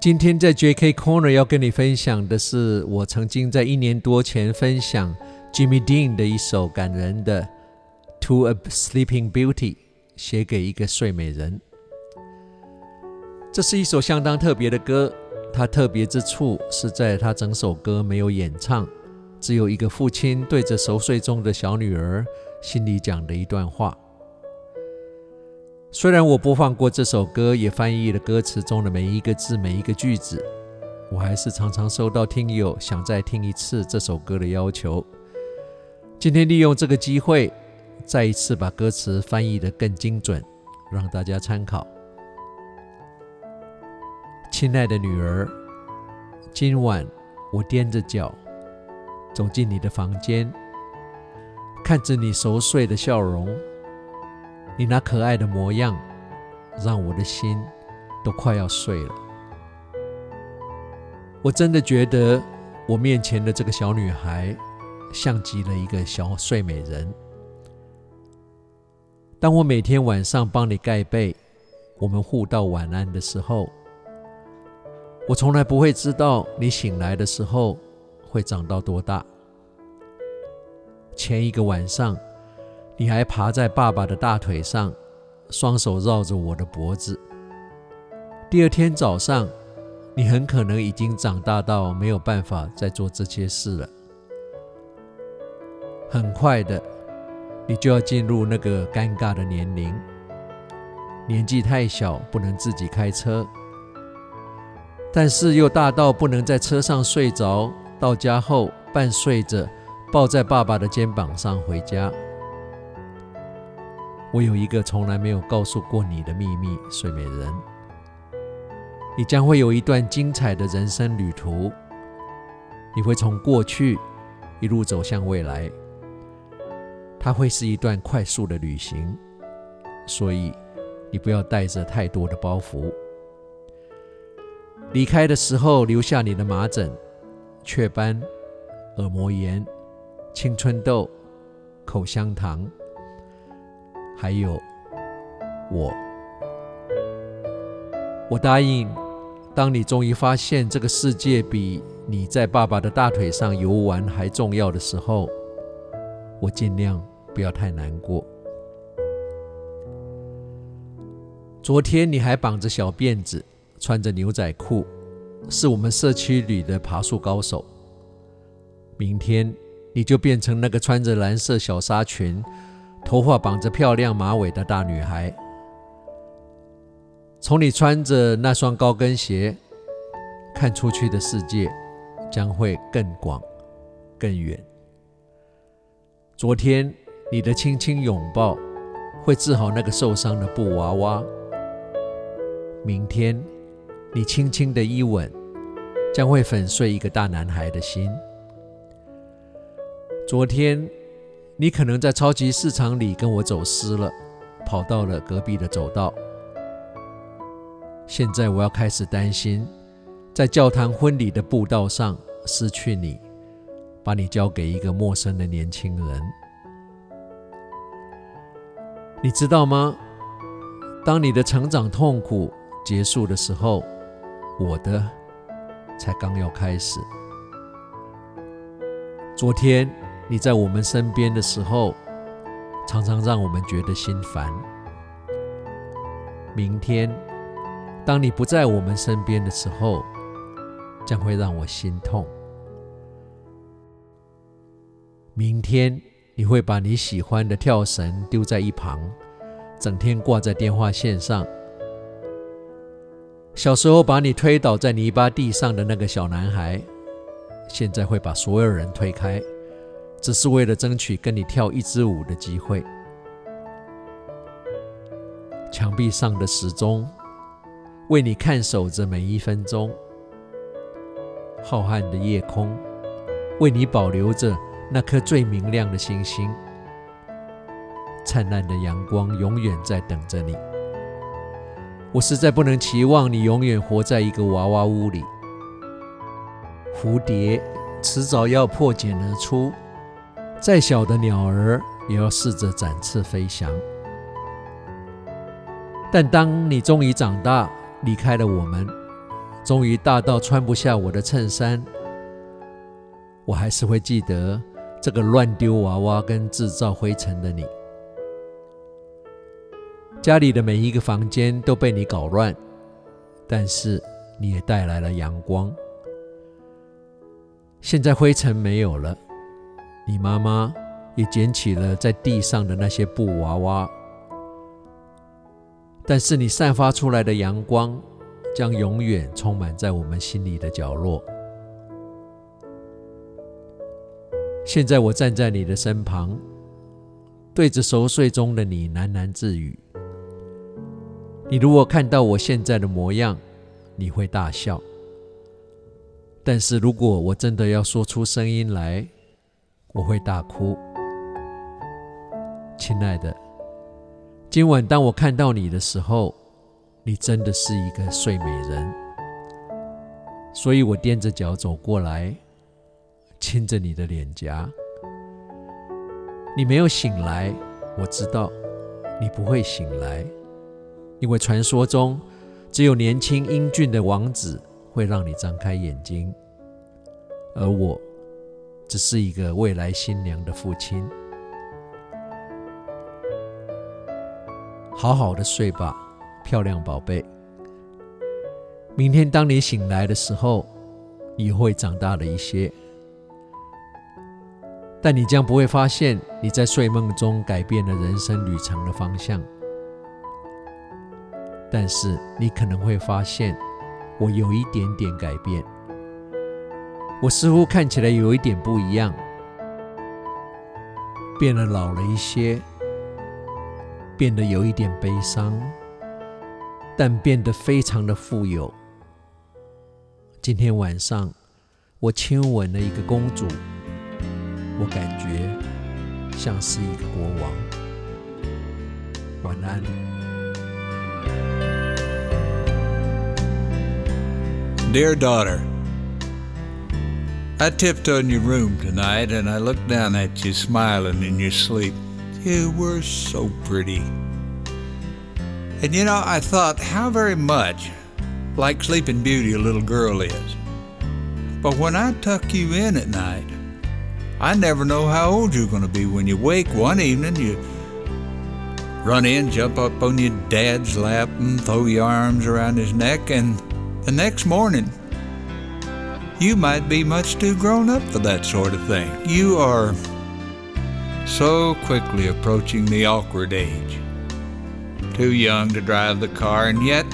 今天在 J.K. Corner 要跟你分享的是，我曾经在一年多前分享 Jimmy Dean 的一首感人的《To a Sleeping Beauty》，写给一个睡美人。这是一首相当特别的歌，它特别之处是在它整首歌没有演唱，只有一个父亲对着熟睡中的小女儿心里讲的一段话。虽然我播放过这首歌，也翻译了歌词中的每一个字、每一个句子，我还是常常收到听友想再听一次这首歌的要求。今天利用这个机会，再一次把歌词翻译得更精准，让大家参考。亲爱的女儿，今晚我踮着脚走进你的房间，看着你熟睡的笑容。你那可爱的模样，让我的心都快要碎了。我真的觉得我面前的这个小女孩，像极了一个小睡美人。当我每天晚上帮你盖被，我们互道晚安的时候，我从来不会知道你醒来的时候会长到多大。前一个晚上。你还爬在爸爸的大腿上，双手绕着我的脖子。第二天早上，你很可能已经长大到没有办法再做这些事了。很快的，你就要进入那个尴尬的年龄，年纪太小不能自己开车，但是又大到不能在车上睡着，到家后半睡着抱在爸爸的肩膀上回家。我有一个从来没有告诉过你的秘密，睡美人。你将会有一段精彩的人生旅途，你会从过去一路走向未来。它会是一段快速的旅行，所以你不要带着太多的包袱。离开的时候留下你的麻疹、雀斑、耳膜炎、青春痘、口香糖。还有我，我答应，当你终于发现这个世界比你在爸爸的大腿上游玩还重要的时候，我尽量不要太难过。昨天你还绑着小辫子，穿着牛仔裤，是我们社区里的爬树高手。明天你就变成那个穿着蓝色小纱裙。头发绑着漂亮马尾的大女孩，从你穿着那双高跟鞋看出去的世界将会更广、更远。昨天你的轻轻拥抱会治好那个受伤的布娃娃，明天你轻轻的一吻将会粉碎一个大男孩的心。昨天。你可能在超级市场里跟我走失了，跑到了隔壁的走道。现在我要开始担心，在教堂婚礼的步道上失去你，把你交给一个陌生的年轻人。你知道吗？当你的成长痛苦结束的时候，我的才刚要开始。昨天。你在我们身边的时候，常常让我们觉得心烦。明天，当你不在我们身边的时候，将会让我心痛。明天，你会把你喜欢的跳绳丢在一旁，整天挂在电话线上。小时候把你推倒在泥巴地上的那个小男孩，现在会把所有人推开。只是为了争取跟你跳一支舞的机会。墙壁上的时钟为你看守着每一分钟。浩瀚的夜空为你保留着那颗最明亮的星星。灿烂的阳光永远在等着你。我实在不能期望你永远活在一个娃娃屋里。蝴蝶迟早要破茧而出。再小的鸟儿也要试着展翅飞翔。但当你终于长大，离开了我们，终于大到穿不下我的衬衫，我还是会记得这个乱丢娃娃跟制造灰尘的你。家里的每一个房间都被你搞乱，但是你也带来了阳光。现在灰尘没有了，你妈妈也捡起了在地上的那些布娃娃，但是你散发出来的阳光将永远充满在我们心里的角落。现在我站在你的身旁，对着熟睡中的你喃喃自语。你如果看到我现在的模样，你会大笑；但是如果我真的要说出声音来，我会大哭。亲爱的，今晚当我看到你的时候，你真的是一个睡美人，所以我踮着脚走过来，亲着你的脸颊。你没有醒来，我知道，你不会醒来。因为传说中，只有年轻英俊的王子会让你张开眼睛，而我只是一个未来新娘的父亲。好好的睡吧，漂亮宝贝。明天当你醒来的时候，你会长大了一些，但你将不会发现你在睡梦中改变了人生旅程的方向。但是你可能会发现，我有一点点改变。我似乎看起来有一点不一样，变得老了一些，变得有一点悲伤，但变得非常的富有。今天晚上，我亲吻了一个公主，我感觉像是一个国王。晚安。Dear daughter, I tiptoed in your room tonight and I looked down at you smiling in your sleep. You were so pretty. And you know, I thought how very much like Sleeping Beauty a little girl is. But when I tuck you in at night, I never know how old you're going to be when you wake one evening. You run in, jump up on your dad's lap, and throw your arms around his neck, and the next morning, you might be much too grown up for that sort of thing. You are so quickly approaching the awkward age. Too young to drive the car, and yet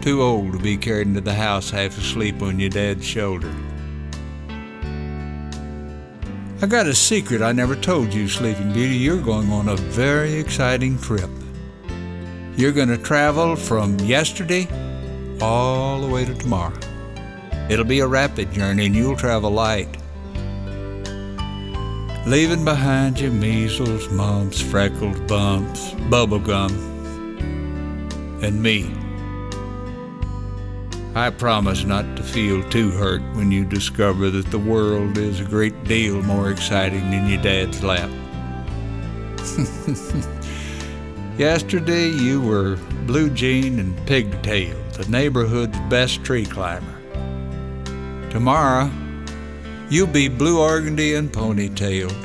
too old to be carried into the house half asleep on your dad's shoulder. I got a secret I never told you, Sleeping Beauty. You're going on a very exciting trip. You're going to travel from yesterday all the way to tomorrow. It'll be a rapid journey and you'll travel light. Leaving behind you measles, mumps, freckles, bumps, bubblegum, and me. I promise not to feel too hurt when you discover that the world is a great deal more exciting than your dad's lap. Yesterday you were Blue Jean and Pigtail the neighborhood's best tree climber. Tomorrow, you'll be blue organdy and ponytailed,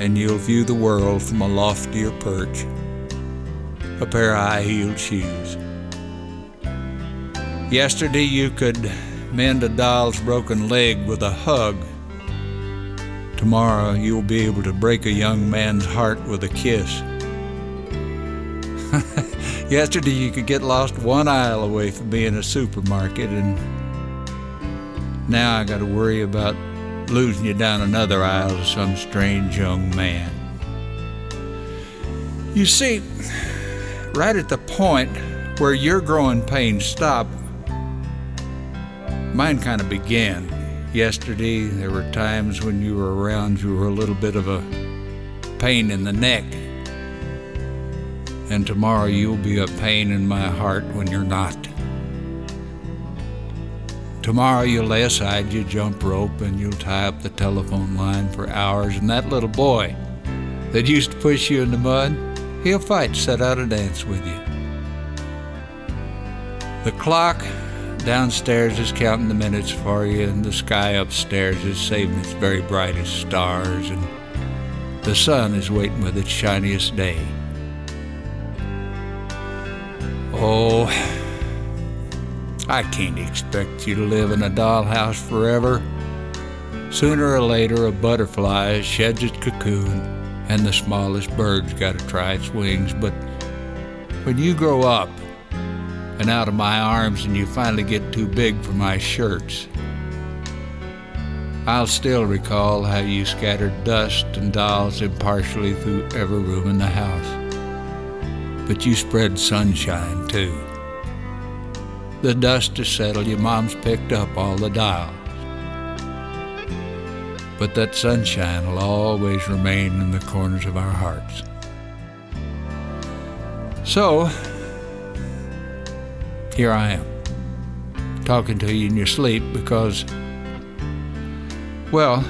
and you'll view the world from a loftier perch. A pair of high heeled shoes. Yesterday, you could mend a doll's broken leg with a hug. Tomorrow, you'll be able to break a young man's heart with a kiss. Yesterday, you could get lost one aisle away from being a supermarket, and now I got to worry about losing you down another aisle to some strange young man. You see, right at the point where your growing pains stop, mine kind of began. Yesterday, there were times when you were around, you were a little bit of a pain in the neck and tomorrow you'll be a pain in my heart when you're not. Tomorrow you'll lay aside your jump rope and you'll tie up the telephone line for hours, and that little boy that used to push you in the mud, he'll fight set out a dance with you. The clock downstairs is counting the minutes for you, and the sky upstairs is saving its very brightest stars, and the sun is waiting with its shiniest day. Oh, I can't expect you to live in a dollhouse forever. Sooner or later, a butterfly sheds its cocoon, and the smallest bird's got to try its wings. But when you grow up and out of my arms and you finally get too big for my shirts, I'll still recall how you scattered dust and dolls impartially through every room in the house. But you spread sunshine too. The dust is settled, your mom's picked up all the dials. But that sunshine will always remain in the corners of our hearts. So, here I am, talking to you in your sleep because well,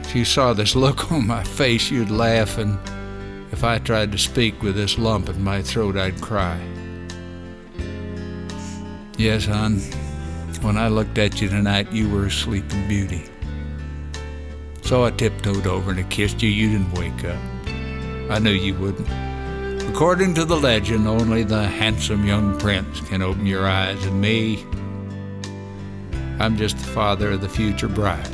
if you saw this look on my face, you'd laugh, and if I tried to speak with this lump in my throat, I'd cry. Yes, hon, when I looked at you tonight, you were a sleeping beauty. So I tiptoed over and I kissed you. You didn't wake up. I knew you wouldn't. According to the legend, only the handsome young prince can open your eyes, and me, I'm just the father of the future bride.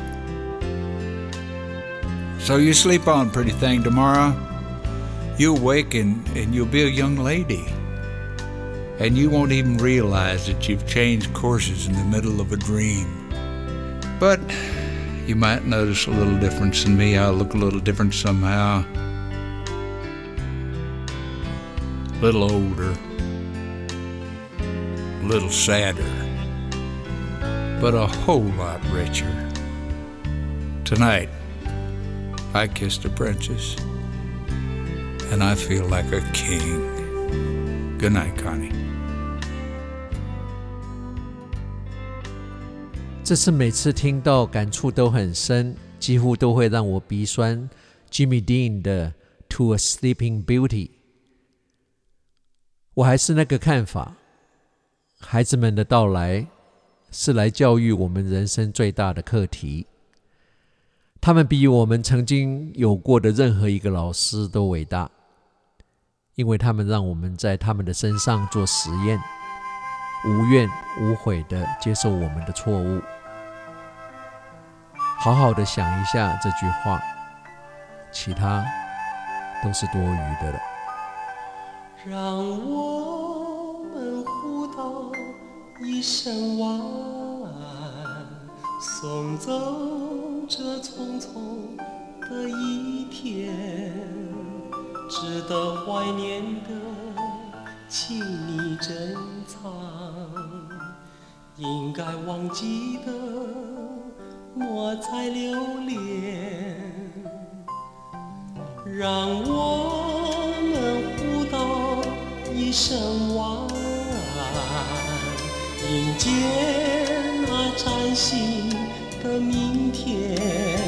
So you sleep on, pretty thing, tomorrow. You'll wake and, and you'll be a young lady. And you won't even realize that you've changed courses in the middle of a dream. But you might notice a little difference in me. I'll look a little different somehow. A little older. A little sadder. But a whole lot richer. Tonight, I kissed a princess, and I feel like a king. Good night, Connie. 这是每次听到感触都很深，几乎都会让我鼻酸。Jimmy Dean 的《To a Sleeping Beauty》，我还是那个看法。孩子们的到来是来教育我们人生最大的课题。他们比我们曾经有过的任何一个老师都伟大，因为他们让我们在他们的身上做实验，无怨无悔地接受我们的错误。好好的想一下这句话，其他都是多余的了。让我们互道一声晚安，送走。这匆匆的一天，值得怀念的，请你珍藏；应该忘记的，莫再留恋。让我们互道一声晚安，迎接那崭新的明天，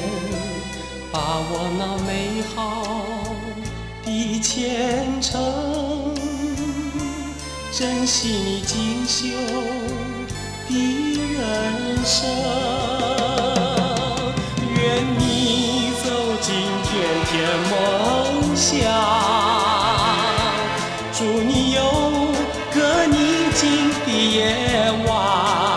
把握那美好的前程，珍惜你锦绣的人生。愿你走进甜甜梦乡，祝你有个宁静的夜晚。